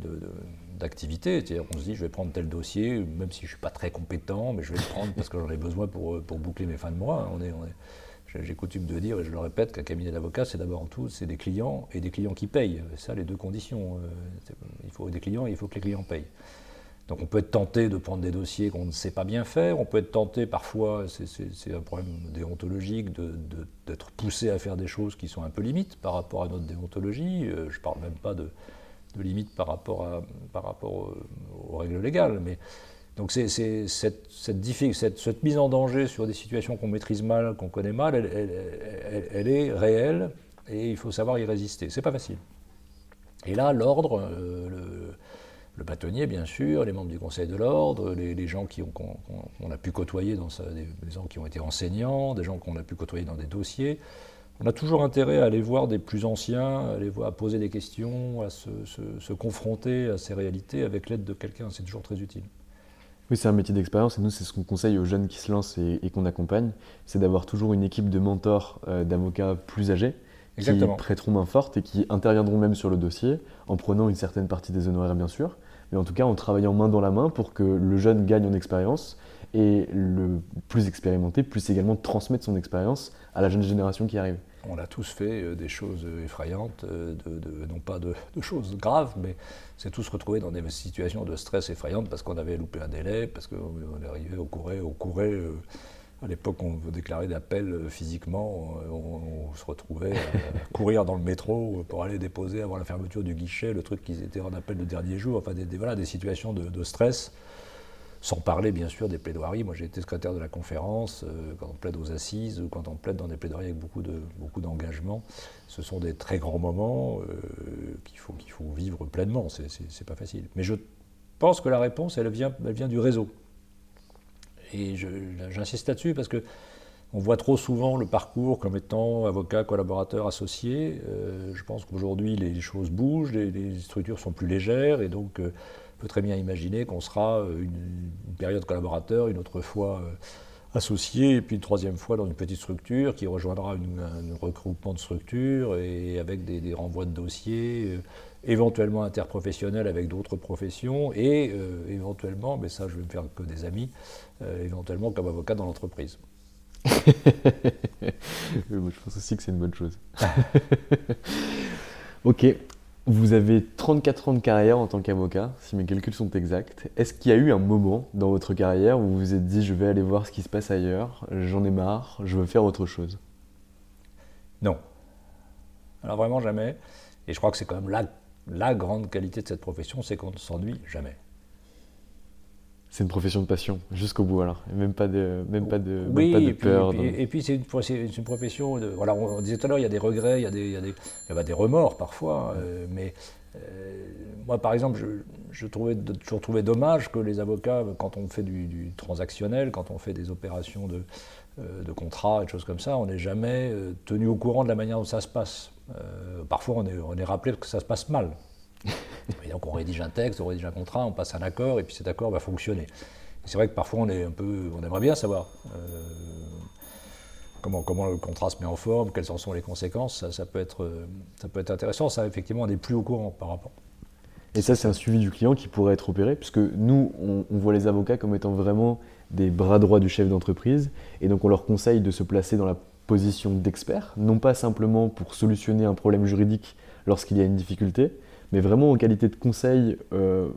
d'activité. On se dit, je vais prendre tel dossier, même si je ne suis pas très compétent, mais je vais le prendre parce que j'en ai besoin pour, euh, boucler mes fins de mois. J'ai coutume de dire, et je le répète, qu'un cabinet d'avocat, c'est d'abord en tout, c'est des clients et des clients qui payent. Ça les deux conditions. Il faut des clients et il faut que les clients payent. Donc on peut être tenté de prendre des dossiers qu'on ne sait pas bien faire, on peut être tenté parfois, c'est un problème déontologique, d'être poussé à faire des choses qui sont un peu limites par rapport à notre déontologie. Euh, je ne parle même pas de, limites par rapport, à, par rapport aux, règles légales. Mais, donc cette, mise en danger sur des situations qu'on maîtrise mal, qu'on connaît mal, elle, est réelle et il faut savoir y résister. C'est pas facile. Et là, l'ordre, euh, le bâtonnier, bien sûr, les membres du Conseil de l'ordre, les, gens qu'on a pu côtoyer, dans des, gens qui ont été enseignants, des gens qu'on a pu côtoyer dans des dossiers. On a toujours intérêt à aller voir des plus anciens, à, voir, poser des questions, à se, confronter à ces réalités avec l'aide de quelqu'un. C'est toujours très utile. Oui, c'est un métier d'expérience et nous, c'est ce qu'on conseille aux jeunes qui se lancent et, qu'on accompagne, c'est d'avoir toujours une équipe de mentors, euh, d'avocats plus âgés, Exactement. qui prêteront main forte et qui interviendront même sur le dossier, en prenant une certaine partie des honoraires bien sûr, mais en tout cas en travaillant main dans la main pour que le jeune gagne en expérience et le plus expérimenté puisse également transmettre son expérience à la jeune génération qui arrive. On a tous fait des choses effrayantes, non pas de, choses graves, mais c'est tous retrouvé dans des situations de stress effrayantes parce qu'on avait loupé un délai, parce qu'on est arrivé, on courait, on courait à l'époque, on déclarait d'appel euh, physiquement. Euh, on, se retrouvait à courir dans le métro pour aller déposer avant la fermeture du guichet le truc qui était en appel de dernier jour. Enfin, des, voilà, des situations de, stress. Sans parler bien sûr des plaidoiries. Moi j'ai été secrétaire de la conférence, euh, quand on plaide aux assises ou quand on plaide dans des plaidoiries avec beaucoup, de, beaucoup d'engagement. Ce sont des très grands moments qu'il, faut, qu'il faut vivre pleinement. C'est, c'est, pas facile. Mais je pense que la réponse, elle vient, elle vient du réseau. Et j'insiste là-dessus parce que on voit trop souvent le parcours comme étant avocat, collaborateur, associé. Euh, je pense qu'aujourd'hui, les choses bougent, les, structures sont plus légères, et donc euh, on peut très bien imaginer qu'on sera euh, une, période collaborateur, une autre fois associé, et puis une troisième fois dans une petite structure qui rejoindra un regroupement de structures, et avec des renvois de dossiers éventuellement interprofessionnel avec d'autres professions et euh, éventuellement, mais ça je vais me faire que des amis, euh, éventuellement comme avocat dans l'entreprise. je pense aussi que c'est une bonne chose. ok, vous avez 34 ans de carrière en tant qu'avocat, si mes calculs sont exacts. Est-ce qu'il y a eu un moment dans votre carrière où vous vous êtes dit je vais aller voir ce qui se passe ailleurs, j'en ai marre, je veux faire autre chose? Non. Alors vraiment jamais. Et je crois que c'est quand même là la grande qualité de cette profession, c'est qu'on ne s'ennuie jamais. C'est une profession de passion, jusqu'au bout alors, même pas de, même pas de, oui, pas de peur. Et puis, c'est une, profession, de, voilà, on, disait tout à l'heure, il y a des regrets, il y a des, il y a des, il y a des remords parfois, euh, mais euh, moi par exemple, je, je trouvais toujours trouvé dommage que les avocats, quand on fait du, transactionnel, quand on fait des opérations de, de contrat et de choses comme ça, on n'est jamais tenu au courant de la manière dont ça se passe. Euh, parfois, on est, on est, rappelé que ça se passe mal. et donc, on rédige un texte, on rédige un contrat, on passe un accord, et puis cet accord va fonctionner. C'est vrai que parfois, on, est un peu, on aimerait bien savoir euh, comment, comment le contrat se met en forme, quelles en sont les conséquences. Ça, peut, être, ça peut être intéressant. Ça, effectivement, on n'est plus au courant par rapport. Et ça, c'est un suivi du client qui pourrait être opéré, puisque nous, on, on, voit les avocats comme étant vraiment des bras droits du chef d'entreprise, et donc on leur conseille de se placer dans la position d'expert, non pas simplement pour solutionner un problème juridique lorsqu'il y a une difficulté, mais vraiment en qualité de conseil euh,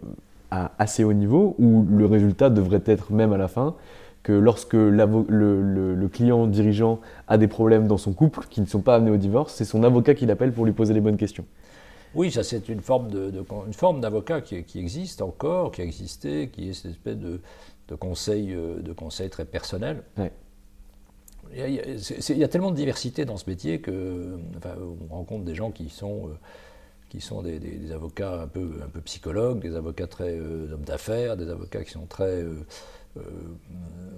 à assez haut niveau, où le résultat devrait être même à la fin que lorsque le, client dirigeant a des problèmes dans son couple qui ne sont pas amenés au divorce, c'est son avocat qui l'appelle pour lui poser les bonnes questions. Oui, ça c'est une forme de, une forme d'avocat qui, qui, existe encore, qui a existé, qui est cette espèce de, de conseil, euh, de très personnel. Il y, a, tellement de diversité dans ce métier que on rencontre des gens qui sont, euh, qui sont des, avocats un peu, un peu psychologues, des avocats très euh, hommes d'affaires, des avocats qui sont très, euh,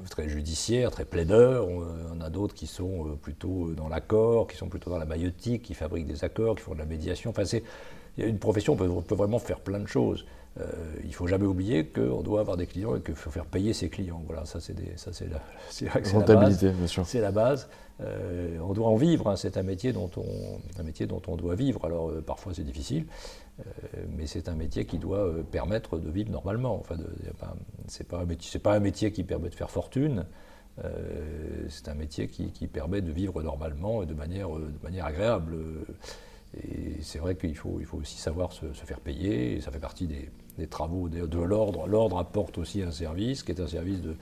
très judiciaires, très plaideurs. On, a d'autres qui sont plutôt dans l'accord, qui sont plutôt dans la maïotique, qui fabriquent des accords, qui font de la médiation. Enfin, c'est, il y a une profession, on peut vraiment faire plein de choses. Euh, il ne faut jamais oublier qu'on doit avoir des clients et qu'il faut faire payer ses clients. Voilà, ça c'est la, rentabilité, bien sûr. C'est la base. Euh, on doit en vivre. Hein. c'est un métier dont on, un métier dont on doit vivre. Alors euh, parfois c'est difficile, mais c'est un métier qui doit permettre de vivre normalement. Enfin, c'est pas, pas un métier qui permet de faire fortune. c'est un métier qui, qui, permet de vivre normalement et de manière, de manière agréable. Et c'est vrai qu'il faut, il faut aussi savoir se, faire payer, et ça fait partie des, travaux de, l'ordre. L'ordre apporte aussi un service, qui est un service de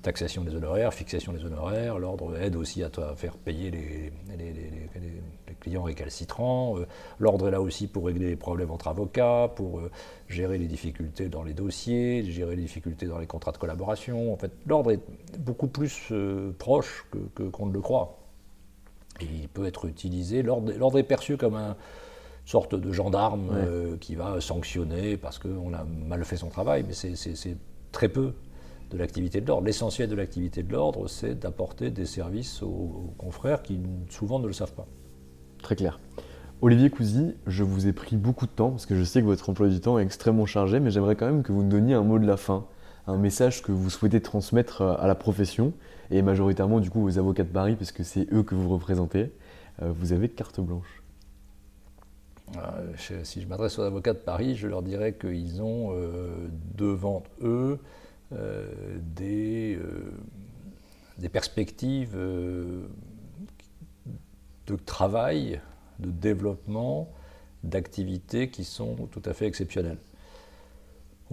taxation des honoraires, fixation des honoraires. L'ordre aide aussi à, faire payer les, clients récalcitrants. Euh, l'ordre est là aussi pour régler les problèmes entre avocats, pour euh, gérer les difficultés dans les dossiers, gérer les difficultés dans les contrats de collaboration. En fait, l'ordre est beaucoup plus euh, proche que, qu'on ne le croit il peut être utilisé. L'ordre est perçu comme une sorte de gendarme euh, qui va sanctionner parce qu'on a mal fait son travail, mais c'est très peu de l'activité de l'ordre. L'essentiel de l'activité de l'ordre, c'est d'apporter des services aux, confrères qui souvent ne le savent pas. Très clair. Olivier Cousy, je vous ai pris beaucoup de temps parce que je sais que votre emploi du temps est extrêmement chargé, mais j'aimerais quand même que vous nous donniez un mot de la fin, un message que vous souhaitez transmettre à la profession et majoritairement du coup aux avocats de Paris, parce que c'est eux que vous représentez. Euh, vous avez carte blanche. Euh, si je m'adresse aux avocats de Paris, je leur dirais qu'ils ont euh, devant eux des, des perspectives de travail, de développement, d'activités qui sont tout à fait exceptionnelles.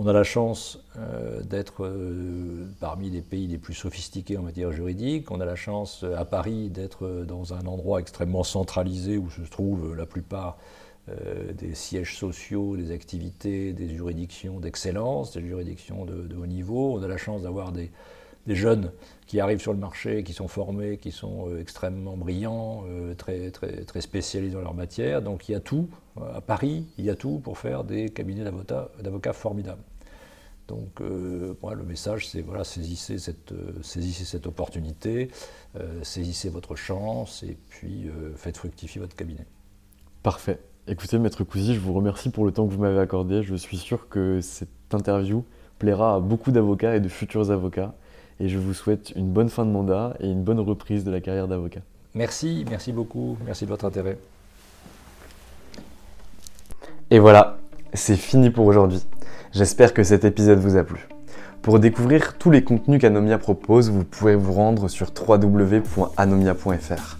On a la chance euh, d'être euh, parmi les pays les plus sophistiqués en matière juridique. On a la chance à Paris d'être dans un endroit extrêmement centralisé où se trouvent la plupart des sièges sociaux, des activités, des juridictions d'excellence, des juridictions de, haut niveau. On a la chance d'avoir des, jeunes qui arrivent sur le marché, qui sont formés, qui sont euh, extrêmement brillants, euh, très, très, spécialisés dans leur matière. Donc il y a tout, euh, à Paris, il y a tout pour faire des cabinets d'avocats formidables. Donc le message, c'est voilà, saisissez cette, saisissez cette opportunité, saisissez votre chance et puis faites fructifier votre cabinet. Parfait. Écoutez, Maître Cousy, je vous remercie pour le temps que vous m'avez accordé. Je suis sûr que cette interview plaira à beaucoup d'avocats et de futurs avocats et je vous souhaite une bonne fin de mandat et une bonne reprise de la carrière d'avocat. Merci, merci beaucoup, merci de votre intérêt. Et voilà, c'est fini pour aujourd'hui. J'espère que cet épisode vous a plu. Pour découvrir tous les contenus qu'Anomia propose, vous pouvez vous rendre sur www.anomia.fr.